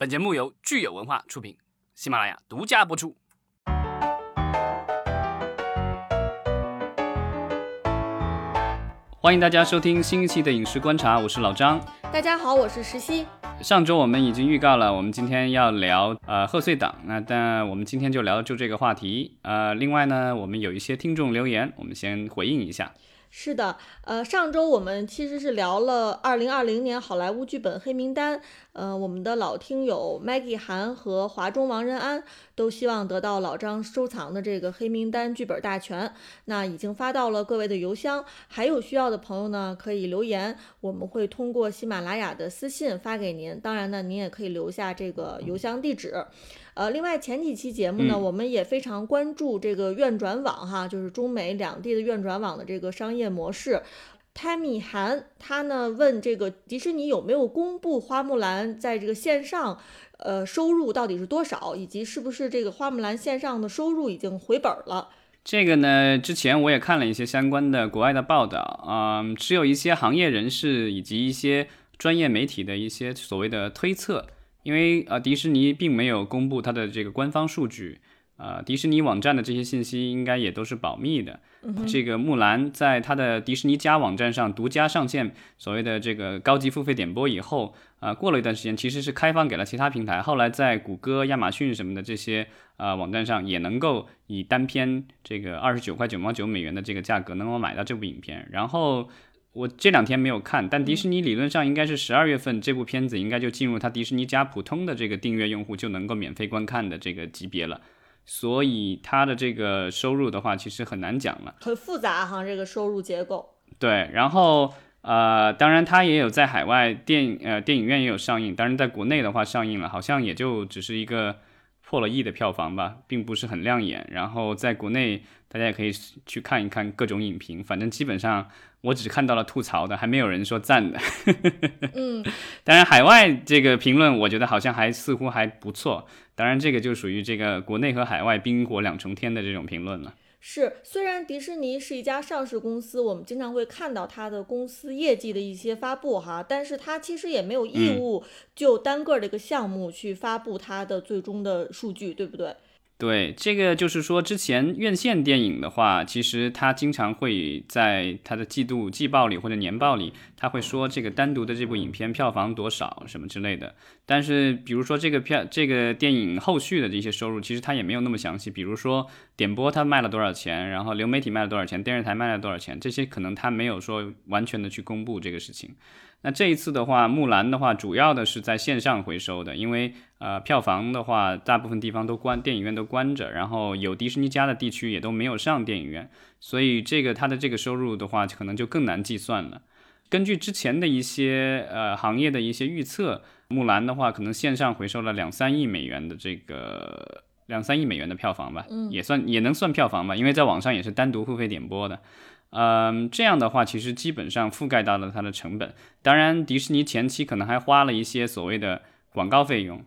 本节目由聚友文化出品，喜马拉雅独家播出。欢迎大家收听新一期的影视观察，我是老张。大家好，我是石溪。上周我们已经预告了，我们今天要聊呃贺岁档，那但我们今天就聊就这个话题。呃，另外呢，我们有一些听众留言，我们先回应一下。是的，呃，上周我们其实是聊了二零二零年好莱坞剧本黑名单。呃，我们的老听友 Maggie 韩和华中王仁安都希望得到老张收藏的这个黑名单剧本大全。那已经发到了各位的邮箱，还有需要的朋友呢，可以留言，我们会通过喜马拉雅的私信发给您。当然呢，您也可以留下这个邮箱地址。呃，另外前几期节目呢，我们也非常关注这个院转网哈，就是中美两地的院转网的这个商业模式。Tammy 韩他呢问这个迪士尼有没有公布花木兰在这个线上呃收入到底是多少，以及是不是这个花木兰线上的收入已经回本了？这个呢，之前我也看了一些相关的国外的报道嗯，只有一些行业人士以及一些专业媒体的一些所谓的推测。因为呃，迪士尼并没有公布它的这个官方数据，呃，迪士尼网站的这些信息应该也都是保密的。这个木兰在它的迪士尼家网站上独家上线所谓的这个高级付费点播以后，呃，过了一段时间其实是开放给了其他平台，后来在谷歌、亚马逊什么的这些呃网站上也能够以单片这个二十九块九毛九美元的这个价格能够买到这部影片，然后。我这两天没有看，但迪士尼理论上应该是十二月份这部片子应该就进入它迪士尼加普通的这个订阅用户就能够免费观看的这个级别了，所以它的这个收入的话其实很难讲了，很复杂哈这个收入结构。对，然后呃，当然它也有在海外电呃电影院也有上映，当然在国内的话上映了，好像也就只是一个。破了亿的票房吧，并不是很亮眼。然后在国内，大家也可以去看一看各种影评。反正基本上，我只看到了吐槽的，还没有人说赞的。嗯，当然海外这个评论，我觉得好像还似乎还不错。当然，这个就属于这个国内和海外冰火两重天的这种评论了。是，虽然迪士尼是一家上市公司，我们经常会看到它的公司业绩的一些发布哈，但是它其实也没有义务就单个的一个项目去发布它的最终的数据，对不对？对，这个就是说，之前院线电影的话，其实它经常会在它的季度季报里或者年报里，他会说这个单独的这部影片票房多少什么之类的。但是，比如说这个票这个电影后续的这些收入，其实它也没有那么详细。比如说点播它卖了多少钱，然后流媒体卖了多少钱，电视台卖了多少钱，这些可能它没有说完全的去公布这个事情。那这一次的话，木兰的话，主要的是在线上回收的，因为呃，票房的话，大部分地方都关，电影院都关着，然后有迪士尼家的地区也都没有上电影院，所以这个它的这个收入的话，可能就更难计算了。根据之前的一些呃行业的一些预测，木兰的话，可能线上回收了两三亿美元的这个两三亿美元的票房吧，也算也能算票房吧，因为在网上也是单独付费点播的。嗯，这样的话，其实基本上覆盖到了它的成本。当然，迪士尼前期可能还花了一些所谓的广告费用，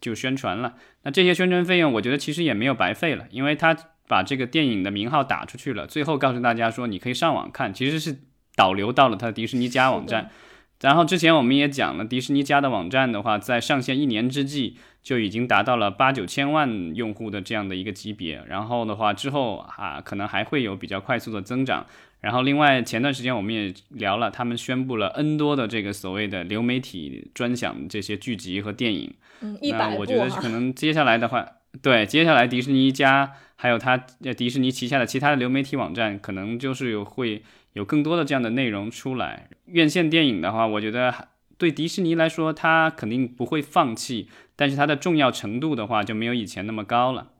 就宣传了。那这些宣传费用，我觉得其实也没有白费了，因为他把这个电影的名号打出去了，最后告诉大家说你可以上网看，其实是导流到了他的迪士尼家网站。然后之前我们也讲了，迪士尼家的网站的话，在上线一年之际就已经达到了八九千万用户的这样的一个级别。然后的话，之后啊可能还会有比较快速的增长。然后另外前段时间我们也聊了，他们宣布了 N 多的这个所谓的流媒体专享这些剧集和电影。嗯，那我觉得可能接下来的话，对接下来迪士尼家还有它迪士尼旗下的其他的流媒体网站，可能就是有会。有更多的这样的内容出来，院线电影的话，我觉得对迪士尼来说，它肯定不会放弃，但是它的重要程度的话就没有以前那么高了。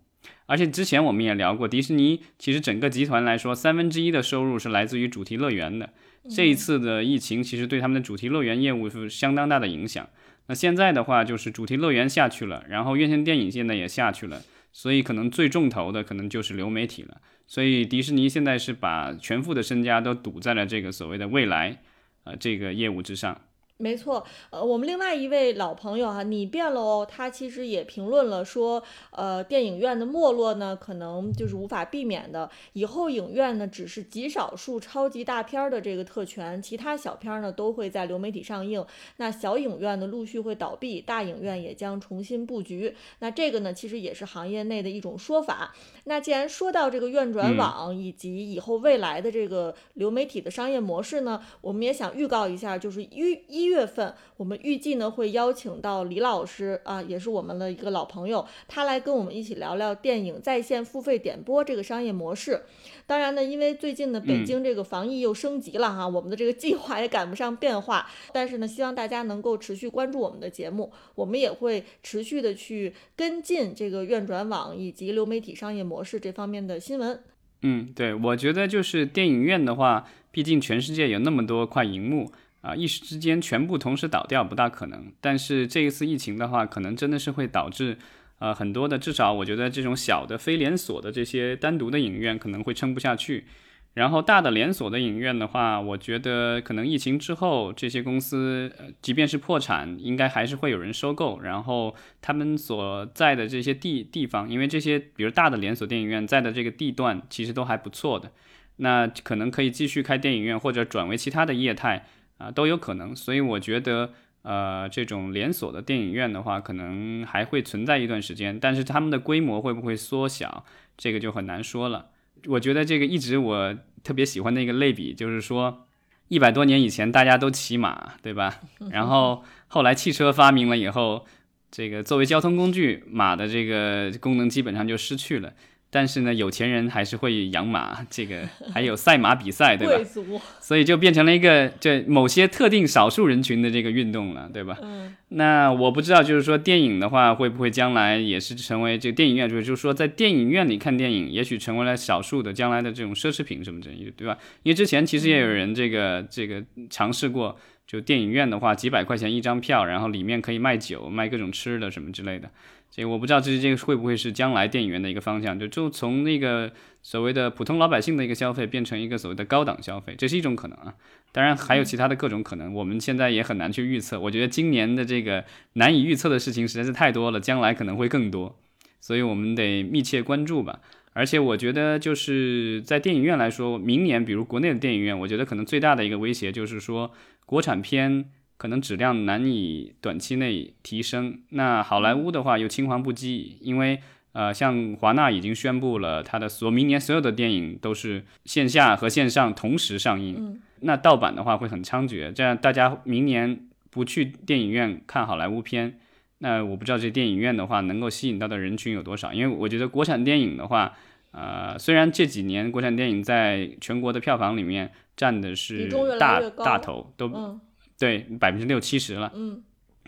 而且之前我们也聊过，迪士尼其实整个集团来说，三分之一的收入是来自于主题乐园的。这一次的疫情其实对他们的主题乐园业务是相当大的影响。那现在的话，就是主题乐园下去了，然后院线电影现在也下去了，所以可能最重头的可能就是流媒体了。所以迪士尼现在是把全副的身家都赌在了这个所谓的未来，呃，这个业务之上。没错，呃，我们另外一位老朋友哈，你变了哦，他其实也评论了说，呃，电影院的没落呢，可能就是无法避免的。以后影院呢，只是极少数超级大片的这个特权，其他小片呢都会在流媒体上映。那小影院呢陆续会倒闭，大影院也将重新布局。那这个呢，其实也是行业内的一种说法。那既然说到这个院转网以及以后未来的这个流媒体的商业模式呢，我们也想预告一下，就是一一。一月份，我们预计呢会邀请到李老师啊，也是我们的一个老朋友，他来跟我们一起聊聊电影在线付费点播这个商业模式。当然呢，因为最近呢北京这个防疫又升级了哈，我们的这个计划也赶不上变化。但是呢，希望大家能够持续关注我们的节目，我们也会持续的去跟进这个院转网以及流媒体商业模式这方面的新闻。嗯，对，我觉得就是电影院的话，毕竟全世界有那么多块荧幕。啊，一时之间全部同时倒掉不大可能，但是这一次疫情的话，可能真的是会导致，呃，很多的至少我觉得这种小的非连锁的这些单独的影院可能会撑不下去，然后大的连锁的影院的话，我觉得可能疫情之后这些公司，即便是破产，应该还是会有人收购，然后他们所在的这些地地方，因为这些比如大的连锁电影院在的这个地段其实都还不错的，那可能可以继续开电影院或者转为其他的业态。啊，都有可能，所以我觉得，呃，这种连锁的电影院的话，可能还会存在一段时间，但是他们的规模会不会缩小，这个就很难说了。我觉得这个一直我特别喜欢的一个类比，就是说，一百多年以前大家都骑马，对吧？然后 后来汽车发明了以后，这个作为交通工具，马的这个功能基本上就失去了。但是呢，有钱人还是会养马，这个 还有赛马比赛，对吧？所以就变成了一个这某些特定少数人群的这个运动了，对吧？嗯。那我不知道，就是说电影的话，会不会将来也是成为这个电影院，就是就是说在电影院里看电影，也许成为了少数的将来的这种奢侈品什么之类的，对吧？因为之前其实也有人这个这个尝试过，就电影院的话，几百块钱一张票，然后里面可以卖酒、卖各种吃的什么之类的。这个我不知道，这这个会不会是将来电影院的一个方向？就就从那个所谓的普通老百姓的一个消费，变成一个所谓的高档消费，这是一种可能啊。当然还有其他的各种可能，我们现在也很难去预测。我觉得今年的这个难以预测的事情实在是太多了，将来可能会更多，所以我们得密切关注吧。而且我觉得就是在电影院来说，明年比如国内的电影院，我觉得可能最大的一个威胁就是说国产片。可能质量难以短期内提升。那好莱坞的话又青黄不接，因为呃，像华纳已经宣布了，他的所明年所有的电影都是线下和线上同时上映。那盗版的话会很猖獗，这样大家明年不去电影院看好莱坞片，那我不知道这电影院的话能够吸引到的人群有多少。因为我觉得国产电影的话，呃，虽然这几年国产电影在全国的票房里面占的是大大头，都。对，百分之六七十了。嗯，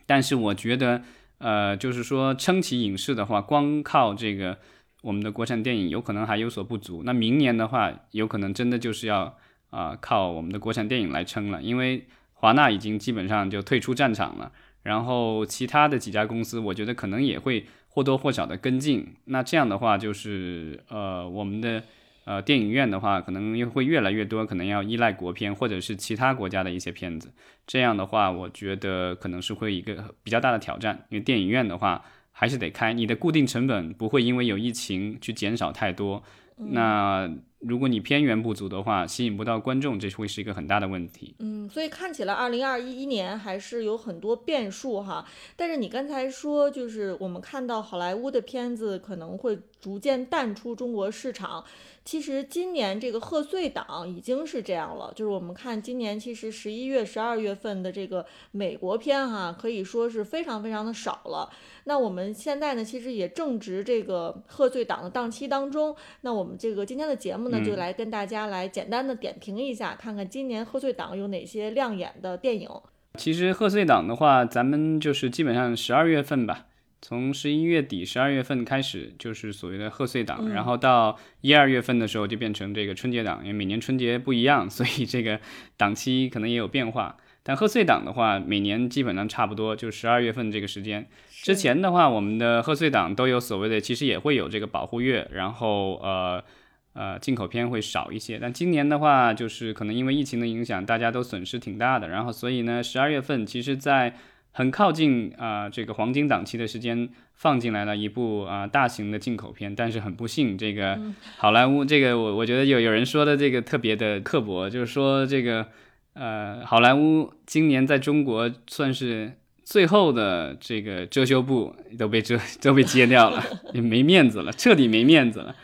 但是我觉得，呃，就是说撑起影视的话，光靠这个我们的国产电影有可能还有所不足。那明年的话，有可能真的就是要啊靠我们的国产电影来撑了，因为华纳已经基本上就退出战场了。然后其他的几家公司，我觉得可能也会或多或少的跟进。那这样的话，就是呃我们的。呃，电影院的话，可能又会越来越多，可能要依赖国片或者是其他国家的一些片子。这样的话，我觉得可能是会一个比较大的挑战，因为电影院的话还是得开，你的固定成本不会因为有疫情去减少太多。那如果你片源不足的话，吸引不到观众，这会是一个很大的问题。嗯，所以看起来二零二一年还是有很多变数哈。但是你刚才说，就是我们看到好莱坞的片子可能会逐渐淡出中国市场。其实今年这个贺岁档已经是这样了，就是我们看今年其实十一月、十二月份的这个美国片哈，可以说是非常非常的少了。那我们现在呢，其实也正值这个贺岁档的档期当中。那我们这个今天的节目呢，就来跟大家来简单的点评一下，看看今年贺岁档有哪些亮眼的电影。其实贺岁档的话，咱们就是基本上十二月份吧。从十一月底、十二月份开始，就是所谓的贺岁档，然后到一二月份的时候就变成这个春节档，因为每年春节不一样，所以这个档期可能也有变化。但贺岁档的话，每年基本上差不多，就十二月份这个时间。之前的话，我们的贺岁档都有所谓的，其实也会有这个保护月，然后呃呃进口片会少一些。但今年的话，就是可能因为疫情的影响，大家都损失挺大的。然后所以呢，十二月份其实在很靠近啊这个黄金档期的时间放进来了一部啊大型的进口片，但是很不幸，这个好莱坞这个我我觉得有有人说的这个特别的刻薄，就是说这个呃好莱坞今年在中国算是。最后的这个遮羞布都被遮都被揭掉了，也没面子了，彻底没面子了。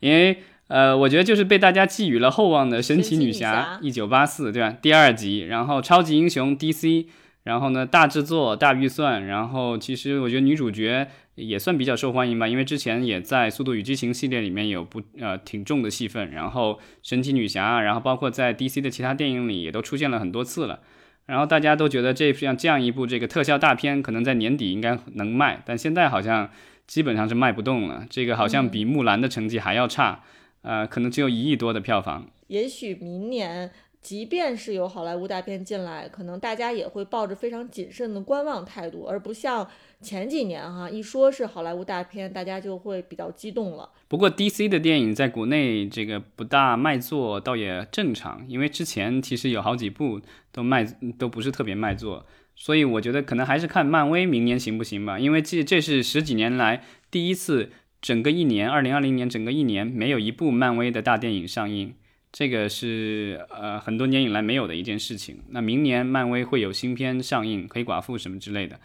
因为呃，我觉得就是被大家寄予了厚望的《神奇女侠》一九八四，对吧？第二集，然后超级英雄 DC，然后呢大制作大预算，然后其实我觉得女主角也算比较受欢迎吧，因为之前也在《速度与激情》系列里面有不呃挺重的戏份，然后神奇女侠，然后包括在 DC 的其他电影里也都出现了很多次了。然后大家都觉得这像这样一部这个特效大片，可能在年底应该能卖，但现在好像基本上是卖不动了。这个好像比木兰的成绩还要差，呃，可能只有一亿多的票房。也许明年。即便是有好莱坞大片进来，可能大家也会抱着非常谨慎的观望态度，而不像前几年哈，一说是好莱坞大片，大家就会比较激动了。不过 DC 的电影在国内这个不大卖座，倒也正常，因为之前其实有好几部都卖都不是特别卖座，所以我觉得可能还是看漫威明年行不行吧，因为这这是十几年来第一次整个一年，二零二零年整个一年没有一部漫威的大电影上映。这个是呃很多年以来没有的一件事情。那明年漫威会有新片上映，黑寡妇什么之类的，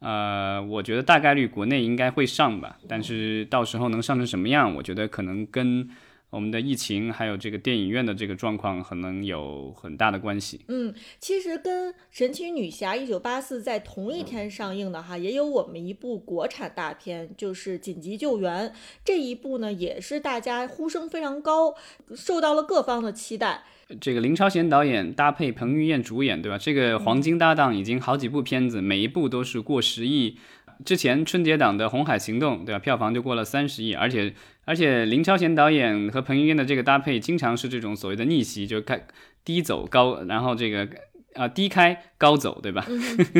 呃，我觉得大概率国内应该会上吧。但是到时候能上成什么样，我觉得可能跟。我们的疫情还有这个电影院的这个状况，可能有很大的关系。嗯，其实跟《神奇女侠一九八四》在同一天上映的哈，也有我们一部国产大片，就是《紧急救援》这一部呢，也是大家呼声非常高，受到了各方的期待。这个林超贤导演搭配彭于晏主演，对吧？这个黄金搭档已经好几部片子，每一部都是过十亿。之前春节档的《红海行动》，对吧？票房就过了三十亿，而且而且林超贤导演和彭于晏的这个搭配，经常是这种所谓的逆袭，就开低走高，然后这个啊低开高走，对吧？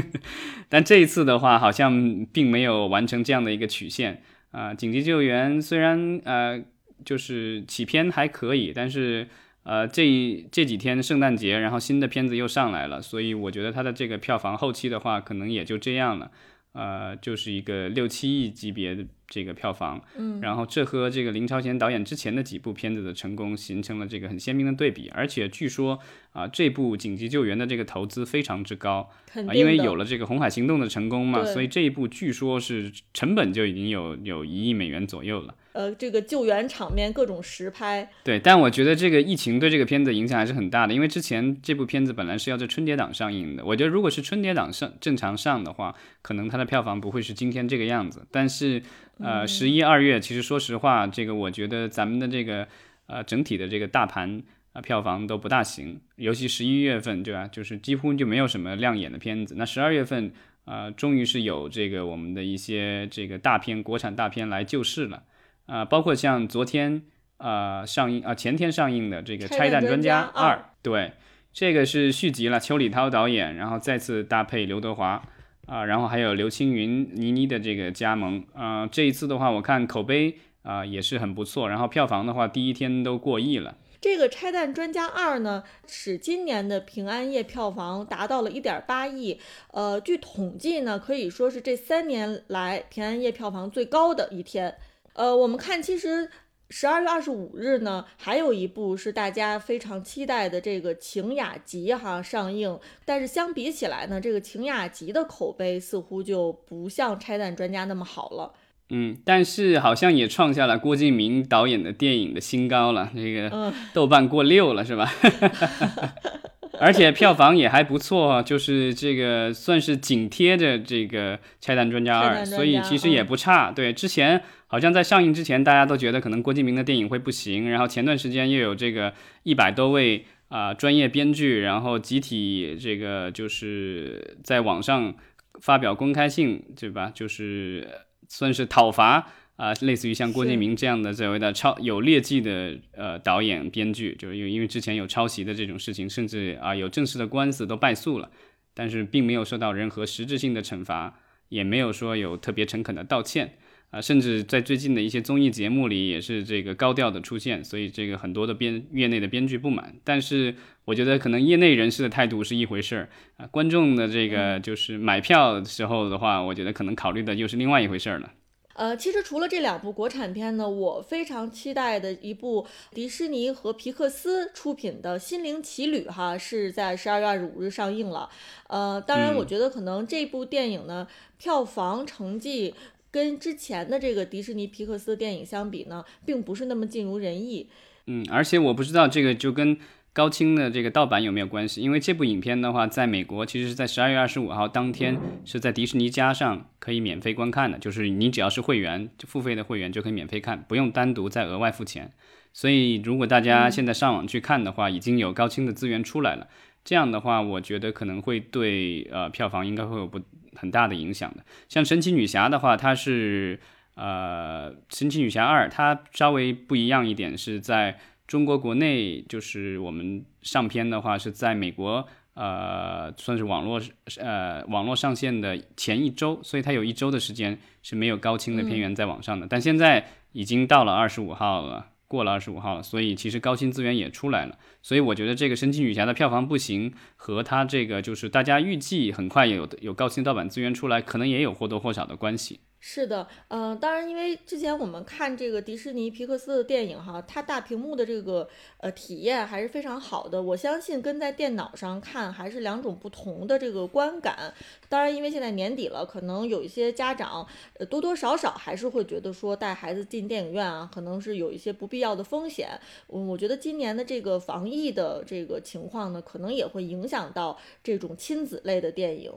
但这一次的话，好像并没有完成这样的一个曲线啊。紧急救援虽然呃就是起片还可以，但是呃这这几天圣诞节，然后新的片子又上来了，所以我觉得它的这个票房后期的话，可能也就这样了。呃，就是一个六七亿级别的这个票房，嗯，然后这和这个林超贤导演之前的几部片子的成功形成了这个很鲜明的对比，而且据说啊，这部紧急救援的这个投资非常之高，啊，因为有了这个红海行动的成功嘛，所以这一部据说是成本就已经有有一亿美元左右了。呃，这个救援场面各种实拍，对，但我觉得这个疫情对这个片子影响还是很大的，因为之前这部片子本来是要在春节档上映的，我觉得如果是春节档上正常上的话，可能它的票房不会是今天这个样子。但是，呃，十一二月，其实说实话，这个我觉得咱们的这个呃整体的这个大盘啊票房都不大行，尤其十一月份，对吧？就是几乎就没有什么亮眼的片子。那十二月份，呃，终于是有这个我们的一些这个大片，国产大片来救市了。啊，包括像昨天啊上映啊前天上映的这个《拆弹专家二》，对，这个是续集了，邱礼涛导演，然后再次搭配刘德华啊，然后还有刘青云、倪妮的这个加盟啊，这一次的话，我看口碑啊也是很不错，然后票房的话，第一天都过亿了。这个《拆弹专家二》呢，使今年的平安夜票房达到了一点八亿，呃，据统计呢，可以说是这三年来平安夜票房最高的一天。呃，我们看，其实十二月二十五日呢，还有一部是大家非常期待的这个《晴雅集》哈上映，但是相比起来呢，这个《晴雅集》的口碑似乎就不像《拆弹专家》那么好了。嗯，但是好像也创下了郭敬明导演的电影的新高了，这个豆瓣过六了是吧？而且票房也还不错，就是这个算是紧贴着这个《拆弹专家二》，所以其实也不差。对，之前好像在上映之前，大家都觉得可能郭敬明的电影会不行，然后前段时间又有这个一百多位啊专业编剧，然后集体这个就是在网上发表公开信，对吧？就是算是讨伐。啊，类似于像郭敬明这样的所谓的抄有劣迹的呃导演编剧，就是因为因为之前有抄袭的这种事情，甚至啊有正式的官司都败诉了，但是并没有受到任何实质性的惩罚，也没有说有特别诚恳的道歉啊，甚至在最近的一些综艺节目里也是这个高调的出现，所以这个很多的编业内的编剧不满。但是我觉得可能业内人士的态度是一回事儿啊，观众的这个就是买票的时候的话，我觉得可能考虑的又是另外一回事儿了。呃，其实除了这两部国产片呢，我非常期待的一部迪士尼和皮克斯出品的《心灵奇旅》哈，是在十二月二十五日上映了。呃，当然，我觉得可能这部电影呢，票房成绩跟之前的这个迪士尼皮克斯的电影相比呢，并不是那么尽如人意。嗯，而且我不知道这个就跟。高清的这个盗版有没有关系？因为这部影片的话，在美国其实是在十二月二十五号当天是在迪士尼加上可以免费观看的，就是你只要是会员，就付费的会员就可以免费看，不用单独再额外付钱。所以如果大家现在上网去看的话，已经有高清的资源出来了，这样的话，我觉得可能会对呃票房应该会有不很大的影响的。像神奇女侠的话，它是呃神奇女侠二，它稍微不一样一点是在。中国国内就是我们上片的话，是在美国，呃，算是网络，呃，网络上线的前一周，所以它有一周的时间是没有高清的片源在网上的。但现在已经到了二十五号了，过了二十五号了，所以其实高清资源也出来了。所以我觉得这个神奇女侠的票房不行，和它这个就是大家预计很快有有高清盗版资源出来，可能也有或多或少的关系。是的，嗯，当然，因为之前我们看这个迪士尼皮克斯的电影哈，它大屏幕的这个呃体验还是非常好的。我相信跟在电脑上看还是两种不同的这个观感。当然，因为现在年底了，可能有一些家长呃多多少少还是会觉得说带孩子进电影院啊，可能是有一些不必要的风险。嗯，我觉得今年的这个防疫的这个情况呢，可能也会影响到这种亲子类的电影。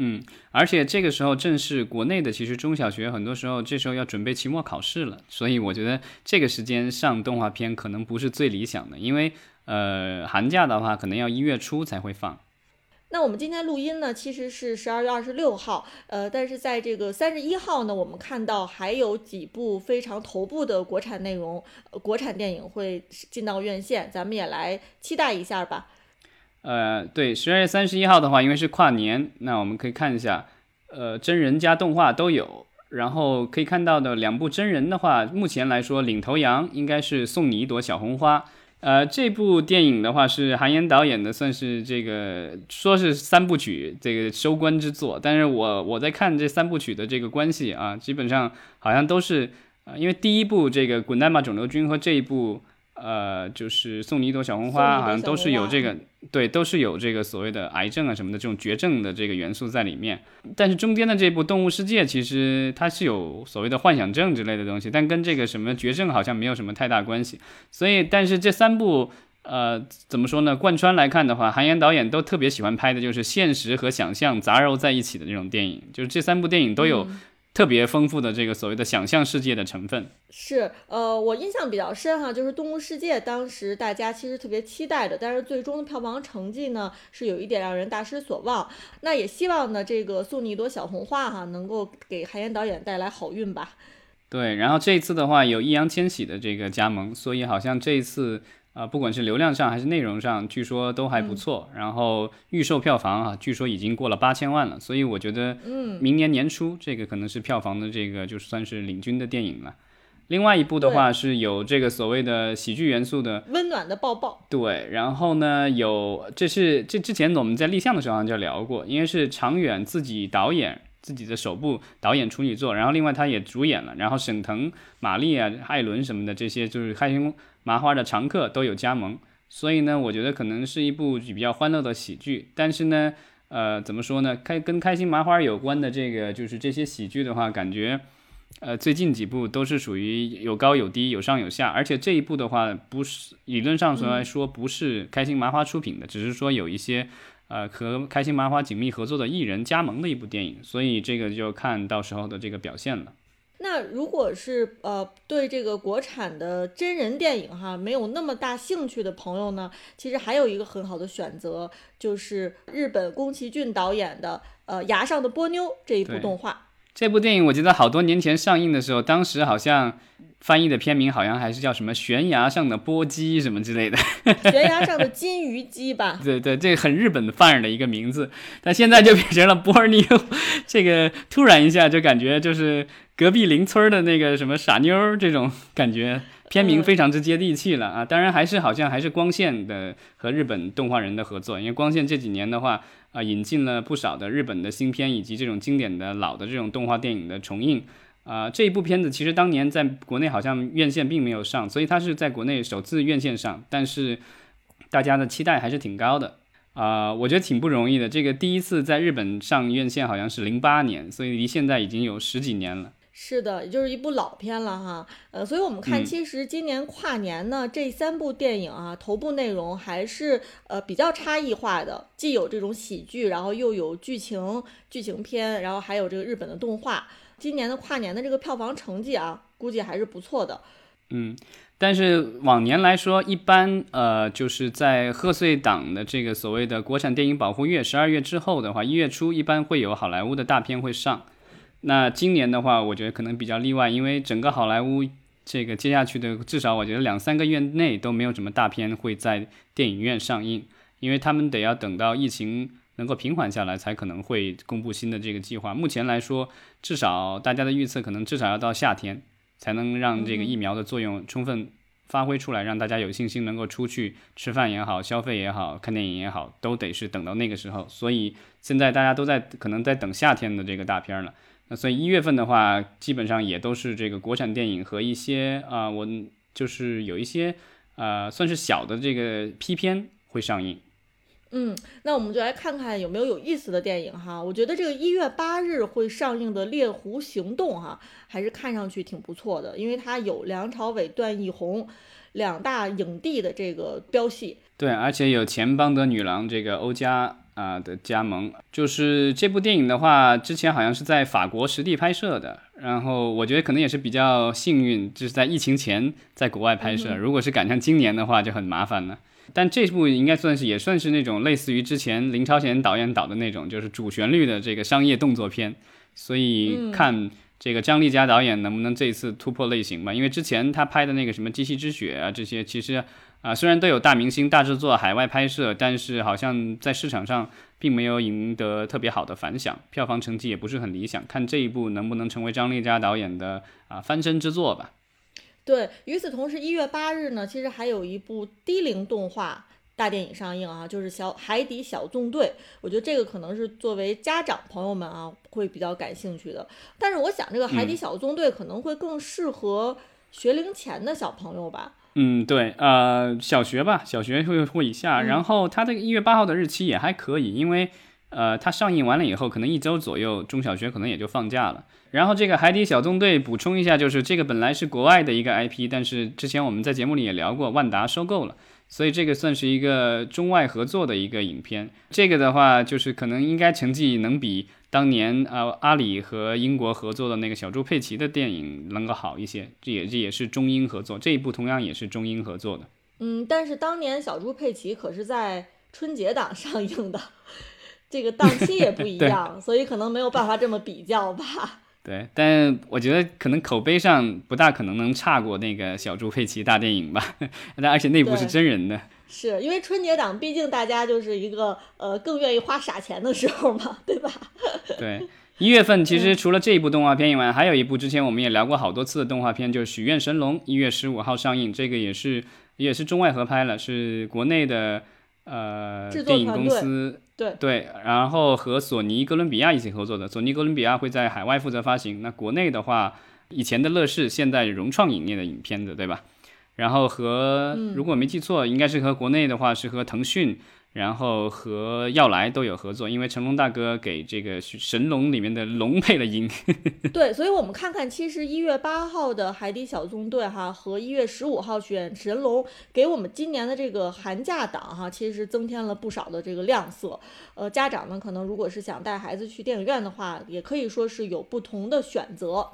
嗯，而且这个时候正是国内的，其实中小学很多时候这时候要准备期末考试了，所以我觉得这个时间上动画片可能不是最理想的，因为呃寒假的话可能要一月初才会放。那我们今天录音呢，其实是十二月二十六号，呃，但是在这个三十一号呢，我们看到还有几部非常头部的国产内容，国产电影会进到院线，咱们也来期待一下吧。呃，对，十二月三十一号的话，因为是跨年，那我们可以看一下，呃，真人加动画都有。然后可以看到的两部真人的话，目前来说领头羊应该是送你一朵小红花。呃，这部电影的话是韩延导演的，算是这个说是三部曲这个收官之作。但是我我在看这三部曲的这个关系啊，基本上好像都是啊，因为第一部这个滚蛋吧肿瘤君和这一部。呃，就是送你一朵小红花，好像都是有这个，对，都是有这个所谓的癌症啊什么的这种绝症的这个元素在里面。但是中间的这部《动物世界》其实它是有所谓的幻想症之类的东西，但跟这个什么绝症好像没有什么太大关系。所以，但是这三部，呃，怎么说呢？贯穿来看的话，韩延导演都特别喜欢拍的就是现实和想象杂糅在一起的那种电影，就是这三部电影都有。特别丰富的这个所谓的想象世界的成分是，呃，我印象比较深哈，就是《动物世界》，当时大家其实特别期待的，但是最终的票房成绩呢是有一点让人大失所望。那也希望呢，这个送你一朵小红花哈，能够给韩延导演带来好运吧。对，然后这一次的话有易烊千玺的这个加盟，所以好像这一次。啊，不管是流量上还是内容上，据说都还不错。然后预售票房啊，据说已经过了八千万了。所以我觉得，嗯，明年年初这个可能是票房的这个就算是领军的电影了。另外一部的话是有这个所谓的喜剧元素的《温暖的抱抱》。对，然后呢有这是这之前我们在立项的时候好像就聊过，因为是长远自己导演自己的首部导演处女作，然后另外他也主演了，然后沈腾、马丽啊、艾伦什么的这些就是开心。麻花的常客都有加盟，所以呢，我觉得可能是一部比较欢乐的喜剧。但是呢，呃，怎么说呢？开跟开心麻花有关的这个，就是这些喜剧的话，感觉，呃，最近几部都是属于有高有低，有上有下。而且这一部的话，不是理论上说来说不是开心麻花出品的，只是说有一些呃和开心麻花紧密合作的艺人加盟的一部电影。所以这个就看到时候的这个表现了。那如果是呃对这个国产的真人电影哈没有那么大兴趣的朋友呢，其实还有一个很好的选择，就是日本宫崎骏导演的呃《崖上的波妞》这一部动画。这部电影我记得好多年前上映的时候，当时好像翻译的片名好像还是叫什么“悬崖上的波姬”什么之类的，悬崖上的金鱼姬吧？对对，这个很日本范儿的一个名字，但现在就变成了波尔尼欧，这个突然一下就感觉就是隔壁邻村的那个什么傻妞这种感觉，片名非常之接地气了啊！当然还是好像还是光线的和日本动画人的合作，因为光线这几年的话啊，引进了不少的日本的新片以及这种经典的老的这种动画电影的重映。啊，这一部片子其实当年在国内好像院线并没有上，所以它是在国内首次院线上，但是大家的期待还是挺高的啊，我觉得挺不容易的。这个第一次在日本上院线好像是零八年，所以离现在已经有十几年了。是的，也就是一部老片了哈。呃，所以我们看，其实今年跨年呢，这三部电影啊，头部内容还是呃比较差异化的，既有这种喜剧，然后又有剧情剧情片，然后还有这个日本的动画。今年的跨年的这个票房成绩啊，估计还是不错的。嗯，但是往年来说，一般呃，就是在贺岁档的这个所谓的国产电影保护月，十二月之后的话，一月初一般会有好莱坞的大片会上。那今年的话，我觉得可能比较例外，因为整个好莱坞这个接下去的至少我觉得两三个月内都没有什么大片会在电影院上映，因为他们得要等到疫情。能够平缓下来，才可能会公布新的这个计划。目前来说，至少大家的预测可能至少要到夏天，才能让这个疫苗的作用充分发挥出来，让大家有信心能够出去吃饭也好、消费也好、看电影也好，都得是等到那个时候。所以现在大家都在可能在等夏天的这个大片了。那所以一月份的话，基本上也都是这个国产电影和一些啊，我就是有一些呃，算是小的这个批片会上映。嗯，那我们就来看看有没有有意思的电影哈。我觉得这个一月八日会上映的《猎狐行动》哈，还是看上去挺不错的，因为它有梁朝伟、段奕宏两大影帝的这个标戏。对，而且有前邦德女郎这个欧佳啊的加盟。就是这部电影的话，之前好像是在法国实地拍摄的，然后我觉得可能也是比较幸运，就是在疫情前在国外拍摄。如果是赶上今年的话，就很麻烦了。但这部应该算是也算是那种类似于之前林超贤导演导的那种，就是主旋律的这个商业动作片，所以看这个张丽佳导演能不能这一次突破类型吧。因为之前他拍的那个什么《机器之血》啊，这些其实啊虽然都有大明星大制作海外拍摄，但是好像在市场上并没有赢得特别好的反响，票房成绩也不是很理想。看这一部能不能成为张丽佳导演的啊翻身之作吧。对，与此同时，一月八日呢，其实还有一部低龄动画大电影上映啊，就是《小海底小纵队》。我觉得这个可能是作为家长朋友们啊会比较感兴趣的。但是我想，这个《海底小纵队》可能会更适合学龄前的小朋友吧。嗯，对，呃，小学吧，小学会会以下。然后他这个一月八号的日期也还可以，因为呃，它上映完了以后，可能一周左右，中小学可能也就放假了。然后这个海底小纵队补充一下，就是这个本来是国外的一个 IP，但是之前我们在节目里也聊过，万达收购了，所以这个算是一个中外合作的一个影片。这个的话，就是可能应该成绩能比当年啊阿里和英国合作的那个小猪佩奇的电影能够好一些。这也这也是中英合作，这一部同样也是中英合作的。嗯，但是当年小猪佩奇可是在春节档上映的，这个档期也不 一样，所以可能没有办法这么比较吧。对，但我觉得可能口碑上不大可能能差过那个小猪佩奇大电影吧。但而且那部是真人的，是因为春节档毕竟大家就是一个呃更愿意花傻钱的时候嘛，对吧？对，一月份其实除了这一部动画片以外，还有一部之前我们也聊过好多次的动画片，就是《许愿神龙》，一月十五号上映。这个也是也是中外合拍了，是国内的呃电影公司。对对，然后和索尼哥伦比亚一起合作的，索尼哥伦比亚会在海外负责发行。那国内的话，以前的乐视，现在融创影业的影片子，对吧？然后和如果没记错，应该是和国内的话是和腾讯。然后和耀来都有合作，因为成龙大哥给这个神龙里面的龙配了音。对，所以我们看看，其实一月八号的海底小纵队哈，和一月十五号选神龙，给我们今年的这个寒假档哈，其实增添了不少的这个亮色。呃，家长呢，可能如果是想带孩子去电影院的话，也可以说是有不同的选择。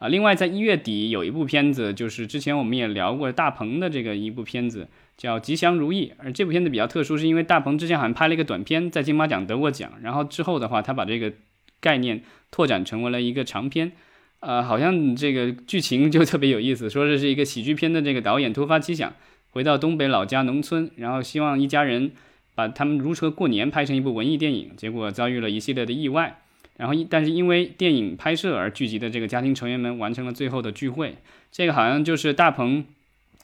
啊，另外在一月底有一部片子，就是之前我们也聊过大鹏的这个一部片子。叫吉祥如意，而这部片子比较特殊，是因为大鹏之前好像拍了一个短片，在金马奖得过奖，然后之后的话，他把这个概念拓展成为了一个长片，呃，好像这个剧情就特别有意思，说这是一个喜剧片的这个导演突发奇想，回到东北老家农村，然后希望一家人把他们如何过年拍成一部文艺电影，结果遭遇了一系列的意外。然后，但是因为电影拍摄而聚集的这个家庭成员们完成了最后的聚会。这个好像就是大鹏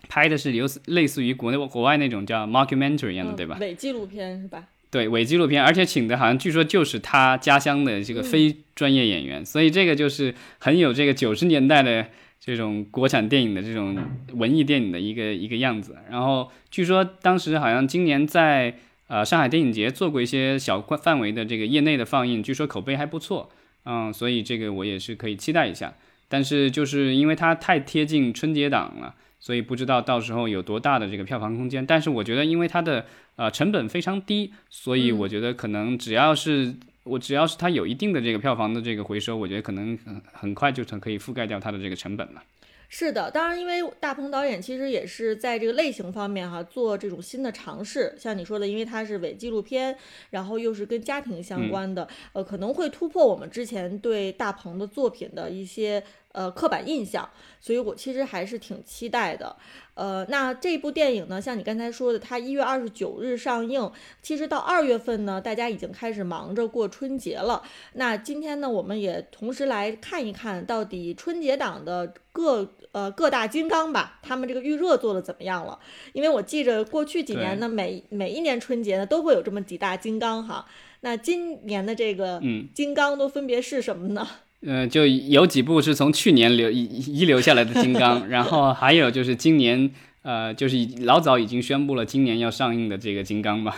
拍的是有类似于国内国外那种叫 mockumentary 一样的，对吧？伪纪录片是吧？对，伪纪录片，而且请的好像据说就是他家乡的这个非专业演员，所以这个就是很有这个九十年代的这种国产电影的这种文艺电影的一个一个样子。然后据说当时好像今年在。呃，上海电影节做过一些小范围的这个业内的放映，据说口碑还不错，嗯，所以这个我也是可以期待一下。但是就是因为它太贴近春节档了，所以不知道到时候有多大的这个票房空间。但是我觉得，因为它的呃成本非常低，所以我觉得可能只要是我只要是它有一定的这个票房的这个回收，我觉得可能很很快就成可以覆盖掉它的这个成本了。是的，当然，因为大鹏导演其实也是在这个类型方面哈做这种新的尝试，像你说的，因为它是伪纪录片，然后又是跟家庭相关的，呃，可能会突破我们之前对大鹏的作品的一些。呃，刻板印象，所以我其实还是挺期待的。呃，那这部电影呢，像你刚才说的，它一月二十九日上映，其实到二月份呢，大家已经开始忙着过春节了。那今天呢，我们也同时来看一看到底春节档的各呃各大金刚吧，他们这个预热做的怎么样了？因为我记着过去几年呢，每每一年春节呢，都会有这么几大金刚哈。那今年的这个金刚都分别是什么呢？嗯，就有几部是从去年留遗遗留下来的金刚，然后还有就是今年，呃，就是老早已经宣布了今年要上映的这个金刚嘛。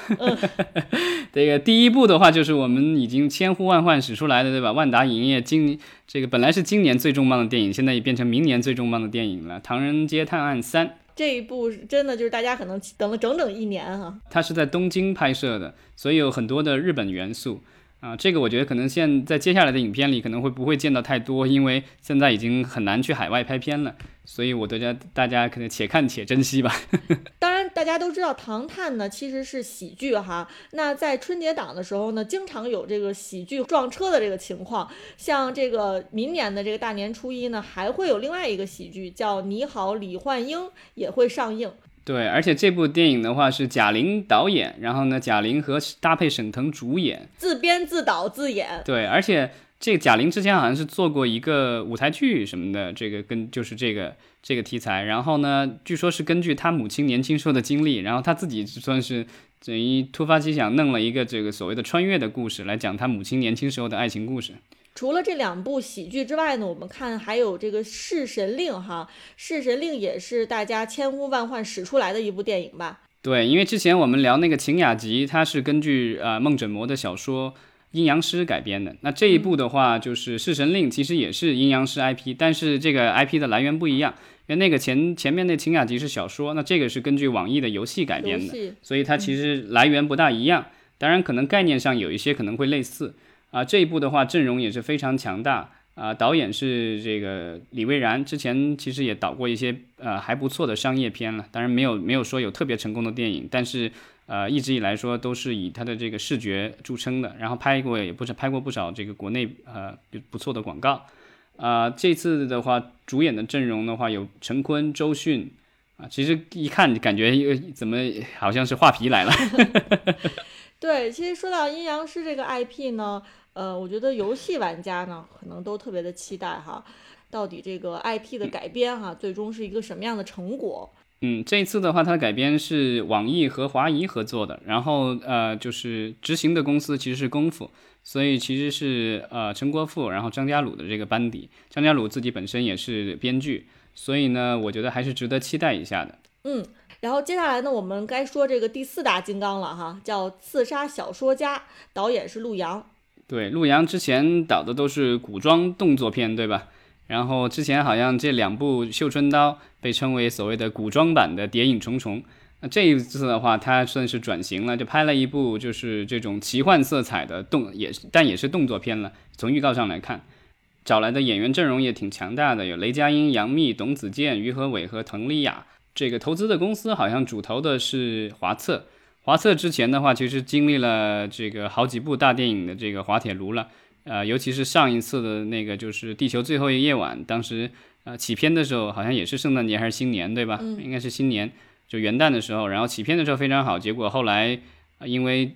这个第一部的话，就是我们已经千呼万唤始出来的，对吧？万达影业今这个本来是今年最重磅的电影，现在也变成明年最重磅的电影了，《唐人街探案三》。这一部真的就是大家可能等了整整一年哈。它是在东京拍摄的，所以有很多的日本元素。啊，这个我觉得可能现在接下来的影片里可能会不会见到太多，因为现在已经很难去海外拍片了，所以我大家大家可能且看且珍惜吧。当然，大家都知道《唐探》呢其实是喜剧哈，那在春节档的时候呢，经常有这个喜剧撞车的这个情况，像这个明年的这个大年初一呢，还会有另外一个喜剧叫《你好，李焕英》也会上映。对，而且这部电影的话是贾玲导演，然后呢，贾玲和搭配沈腾主演，自编自导自演。对，而且这个贾玲之前好像是做过一个舞台剧什么的，这个跟就是这个这个题材，然后呢，据说是根据她母亲年轻时候的经历，然后她自己算是等于突发奇想弄了一个这个所谓的穿越的故事来讲她母亲年轻时候的爱情故事。除了这两部喜剧之外呢，我们看还有这个《弑神令》哈，《弑神令》也是大家千呼万唤使出来的一部电影吧？对，因为之前我们聊那个《晴雅集》，它是根据呃孟枕魔的小说《阴阳师》改编的。那这一部的话，就是《弑神令》，其实也是阴阳师 IP，但是这个 IP 的来源不一样。因为那个前前面那《晴雅集》是小说，那这个是根据网易的游戏改编的，所以它其实来源不大一样。当然，可能概念上有一些可能会类似。啊，这一部的话阵容也是非常强大啊，导演是这个李蔚然，之前其实也导过一些呃还不错的商业片了，当然没有没有说有特别成功的电影，但是呃一直以来说都是以他的这个视觉著称的，然后拍过也不是拍过不少这个国内呃不错的广告，啊这次的话主演的阵容的话有陈坤、周迅啊，其实一看感觉又怎么好像是画皮来了。对，其实说到阴阳师这个 IP 呢，呃，我觉得游戏玩家呢可能都特别的期待哈，到底这个 IP 的改编哈，最终是一个什么样的成果？嗯，这一次的话，它的改编是网易和华谊合作的，然后呃，就是执行的公司其实是功夫，所以其实是呃陈国富，然后张家鲁的这个班底，张家鲁自己本身也是编剧，所以呢，我觉得还是值得期待一下的。嗯。然后接下来呢，我们该说这个第四大金刚了哈，叫《刺杀小说家》，导演是陆阳。对，陆阳之前导的都是古装动作片，对吧？然后之前好像这两部《绣春刀》被称为所谓的古装版的《谍影重重》。那这一次的话，他算是转型了，就拍了一部就是这种奇幻色彩的动，也但也是动作片了。从预告上来看，找来的演员阵容也挺强大的，有雷佳音、杨幂、董子健、于和伟和滕丽雅。这个投资的公司好像主投的是华策，华策之前的话其实经历了这个好几部大电影的这个滑铁卢了，呃，尤其是上一次的那个就是《地球最后一个夜晚》，当时呃起片的时候好像也是圣诞节还是新年对吧？应该是新年，就元旦的时候，然后起片的时候非常好，结果后来因为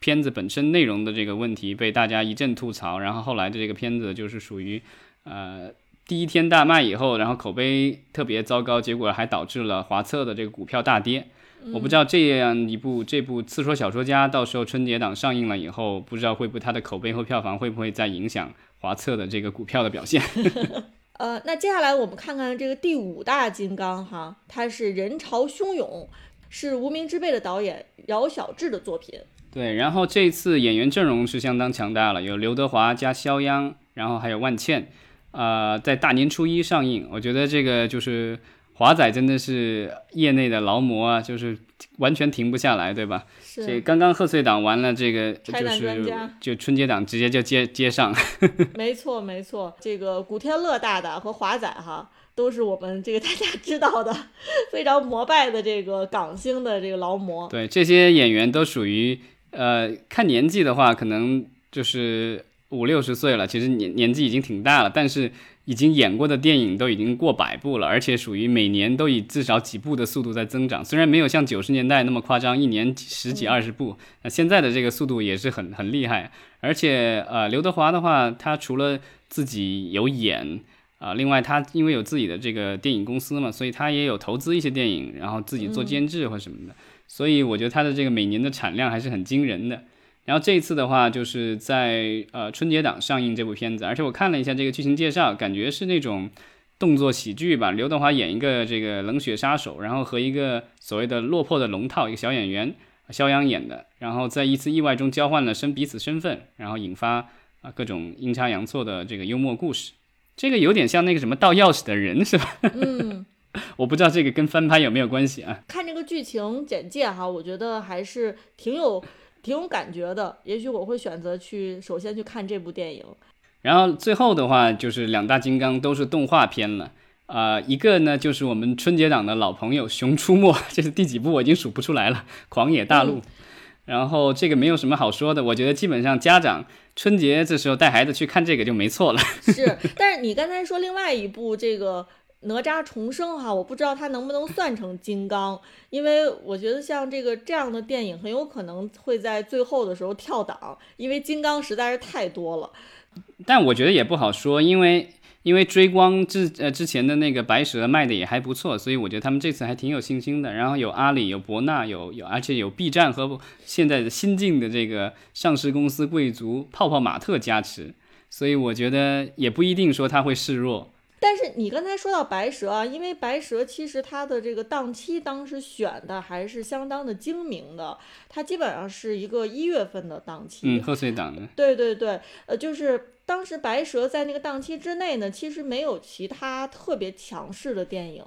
片子本身内容的这个问题被大家一阵吐槽，然后后来的这个片子就是属于呃第一天大卖以后，然后口碑特别糟糕，结果还导致了华策的这个股票大跌。我不知道这样一部这部《刺说小说家》到时候春节档上映了以后，不知道会不会它的口碑和票房会不会再影响华策的这个股票的表现。呃，那接下来我们看看这个第五大金刚哈，它是人潮汹涌，是无名之辈的导演姚小志的作品。对，然后这次演员阵容是相当强大了，有刘德华加肖央，然后还有万茜，呃，在大年初一上映。我觉得这个就是华仔真的是业内的劳模啊，就是完全停不下来，对吧？这刚刚贺岁档完了，这个就是就春节档直接就接接上。没错没错，这个古天乐大大和华仔哈。都是我们这个大家知道的非常膜拜的这个港星的这个劳模。对，这些演员都属于。呃，看年纪的话，可能就是五六十岁了，其实年年纪已经挺大了，但是已经演过的电影都已经过百部了，而且属于每年都以至少几部的速度在增长。虽然没有像九十年代那么夸张，一年十几二十部，那现在的这个速度也是很很厉害。而且呃，刘德华的话，他除了自己有演啊，另外他因为有自己的这个电影公司嘛，所以他也有投资一些电影，然后自己做监制或什么的。所以我觉得他的这个每年的产量还是很惊人的。然后这一次的话，就是在呃春节档上映这部片子，而且我看了一下这个剧情介绍，感觉是那种动作喜剧吧。刘德华演一个这个冷血杀手，然后和一个所谓的落魄的龙套一个小演员肖央演的，然后在一次意外中交换了身彼此身份，然后引发啊各种阴差阳错的这个幽默故事。这个有点像那个什么盗钥匙的人是吧？嗯。我不知道这个跟翻拍有没有关系啊？看这个剧情简介哈，我觉得还是挺有挺有感觉的。也许我会选择去首先去看这部电影。然后最后的话就是两大金刚都是动画片了啊，一个呢就是我们春节档的老朋友《熊出没》，这是第几部我已经数不出来了，《狂野大陆》。然后这个没有什么好说的，我觉得基本上家长春节这时候带孩子去看这个就没错了。是，但是你刚才说另外一部这个。哪吒重生哈，我不知道它能不能算成金刚，因为我觉得像这个这样的电影很有可能会在最后的时候跳档，因为金刚实在是太多了。但我觉得也不好说，因为因为追光之呃之前的那个白蛇卖的也还不错，所以我觉得他们这次还挺有信心的。然后有阿里，有博纳，有有而且有 B 站和现在的新进的这个上市公司贵族泡泡玛特加持，所以我觉得也不一定说他会示弱。但是你刚才说到白蛇啊，因为白蛇其实它的这个档期当时选的还是相当的精明的，它基本上是一个一月份的档期，嗯，贺岁档的。对对对，呃，就是当时白蛇在那个档期之内呢，其实没有其他特别强势的电影，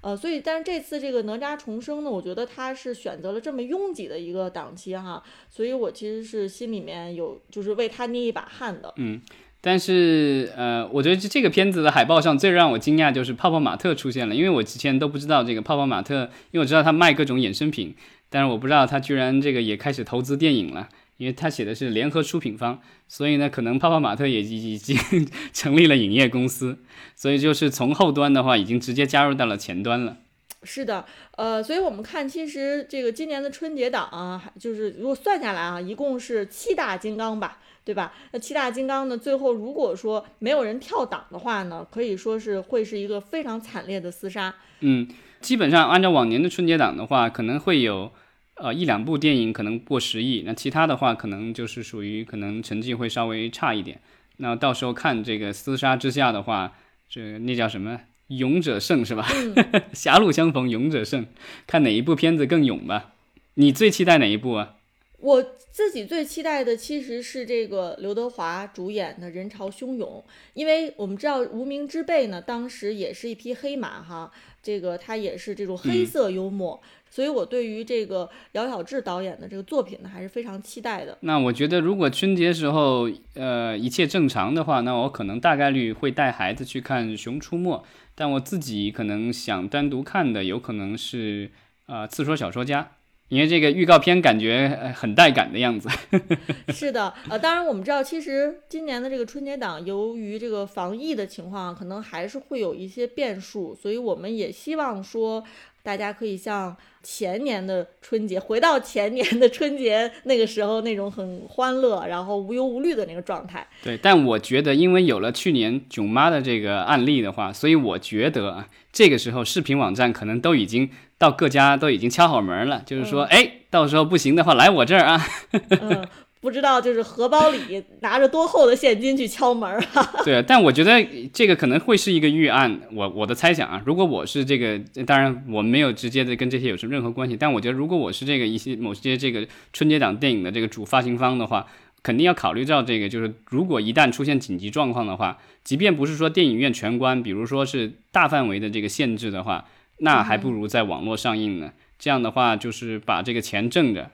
呃，所以但是这次这个哪吒重生呢，我觉得它是选择了这么拥挤的一个档期哈，所以我其实是心里面有就是为他捏一把汗的，嗯。但是，呃，我觉得这这个片子的海报上最让我惊讶就是泡泡玛特出现了，因为我之前都不知道这个泡泡玛特，因为我知道他卖各种衍生品，但是我不知道他居然这个也开始投资电影了，因为他写的是联合出品方，所以呢，可能泡泡玛特也已已经 成立了影业公司，所以就是从后端的话已经直接加入到了前端了。是的，呃，所以我们看，其实这个今年的春节档啊，就是如果算下来啊，一共是七大金刚吧。对吧？那七大金刚呢？最后如果说没有人跳档的话呢，可以说是会是一个非常惨烈的厮杀。嗯，基本上按照往年的春节档的话，可能会有呃一两部电影可能过十亿，那其他的话可能就是属于可能成绩会稍微差一点。那到时候看这个厮杀之下的话，这那叫什么？勇者胜是吧？狭路相逢勇者胜，看哪一部片子更勇吧？你最期待哪一部啊？我自己最期待的其实是这个刘德华主演的《人潮汹涌》，因为我们知道《无名之辈》呢，当时也是一匹黑马哈，这个他也是这种黑色幽默，所以我对于这个姚晓志导演的这个作品呢，还是非常期待的。那我觉得，如果春节时候呃一切正常的话，那我可能大概率会带孩子去看《熊出没》，但我自己可能想单独看的，有可能是呃《刺说小说家》。因为这个预告片感觉很带感的样子。是的，呃，当然我们知道，其实今年的这个春节档，由于这个防疫的情况，可能还是会有一些变数，所以我们也希望说，大家可以像前年的春节，回到前年的春节那个时候那种很欢乐，然后无忧无虑的那个状态。对，但我觉得，因为有了去年囧妈的这个案例的话，所以我觉得啊，这个时候视频网站可能都已经到各家都已经敲好门了，就是说，哎，到时候不行的话，来我这儿啊。嗯，不知道就是荷包里拿着多厚的现金去敲门儿啊？对，但我觉得这个可能会是一个预案，我我的猜想啊。如果我是这个，当然我没有直接的跟这些有什么任何关系，但我觉得如果我是这个一些某些这个春节档电影的这个主发行方的话，肯定要考虑到这个，就是如果一旦出现紧急状况的话，即便不是说电影院全关，比如说是大范围的这个限制的话，那还不如在网络上映呢。这样的话，就是把这个钱挣着。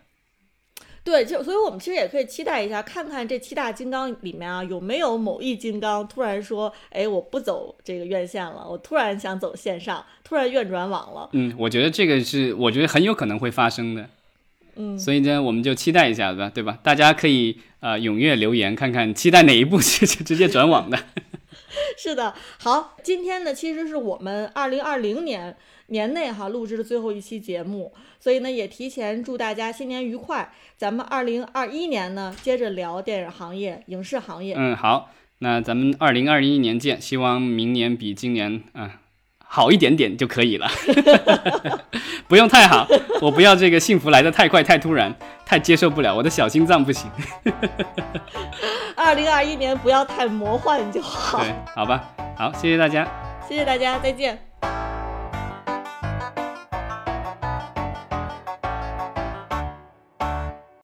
对，就所以我们其实也可以期待一下，看看这七大金刚里面啊，有没有某一金刚突然说，哎，我不走这个院线了，我突然想走线上，突然院转网了。嗯，我觉得这个是，我觉得很有可能会发生的。嗯，所以呢，我们就期待一下吧，对吧？大家可以呃踊跃留言，看看期待哪一部就就直接转网的。是的，好，今天呢，其实是我们二零二零年年内哈录制的最后一期节目，所以呢，也提前祝大家新年愉快。咱们二零二一年呢，接着聊电影行业、影视行业。嗯，好，那咱们二零二一年见，希望明年比今年啊好一点点就可以了，不用太好，我不要这个幸福来的太快太突然，太接受不了，我的小心脏不行。二零二一年不要太魔幻就好。对，好吧，好，谢谢大家。谢谢大家，再见。